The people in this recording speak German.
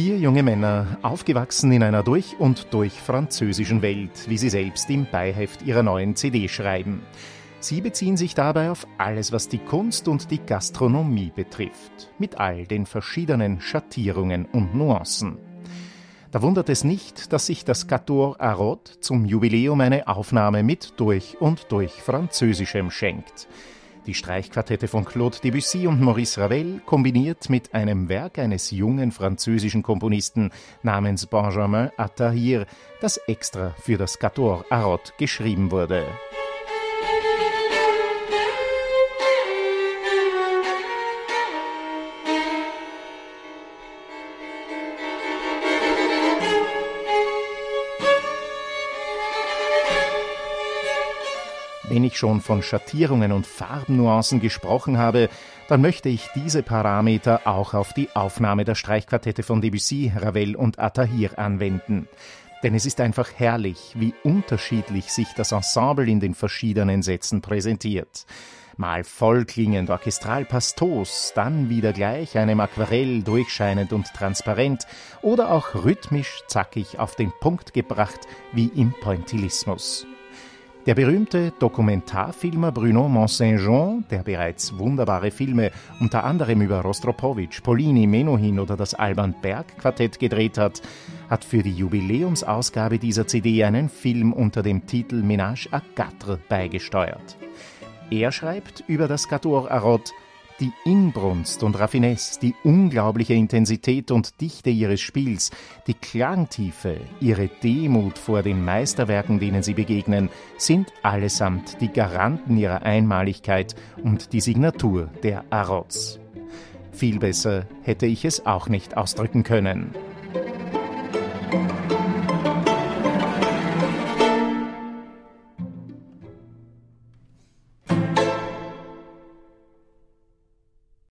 junge Männer, aufgewachsen in einer durch und durch französischen Welt, wie sie selbst im Beiheft ihrer neuen CD schreiben. Sie beziehen sich dabei auf alles, was die Kunst und die Gastronomie betrifft, mit all den verschiedenen Schattierungen und Nuancen. Da wundert es nicht, dass sich das Cator Arot zum Jubiläum eine Aufnahme mit durch und durch Französischem schenkt. Die Streichquartette von Claude Debussy und Maurice Ravel kombiniert mit einem Werk eines jungen französischen Komponisten namens Benjamin Attahir, das extra für das Cator Arot geschrieben wurde. Wenn ich schon von Schattierungen und Farbnuancen gesprochen habe, dann möchte ich diese Parameter auch auf die Aufnahme der Streichquartette von Debussy, Ravel und Attahir anwenden. Denn es ist einfach herrlich, wie unterschiedlich sich das Ensemble in den verschiedenen Sätzen präsentiert. Mal vollklingend orchestral pastos, dann wieder gleich einem Aquarell durchscheinend und transparent oder auch rhythmisch zackig auf den Punkt gebracht wie im Pointillismus. Der berühmte Dokumentarfilmer Bruno Mont-Saint-Jean, der bereits wunderbare Filme unter anderem über Rostropowitsch, Polini, Menuhin oder das Alban Berg Quartett gedreht hat, hat für die Jubiläumsausgabe dieser CD einen Film unter dem Titel Ménage à quatre beigesteuert. Er schreibt über das Quatuor Arot die Inbrunst und Raffinesse, die unglaubliche Intensität und Dichte ihres Spiels, die Klangtiefe, ihre Demut vor den Meisterwerken, denen sie begegnen, sind allesamt die Garanten ihrer Einmaligkeit und die Signatur der Arots. Viel besser hätte ich es auch nicht ausdrücken können. Musik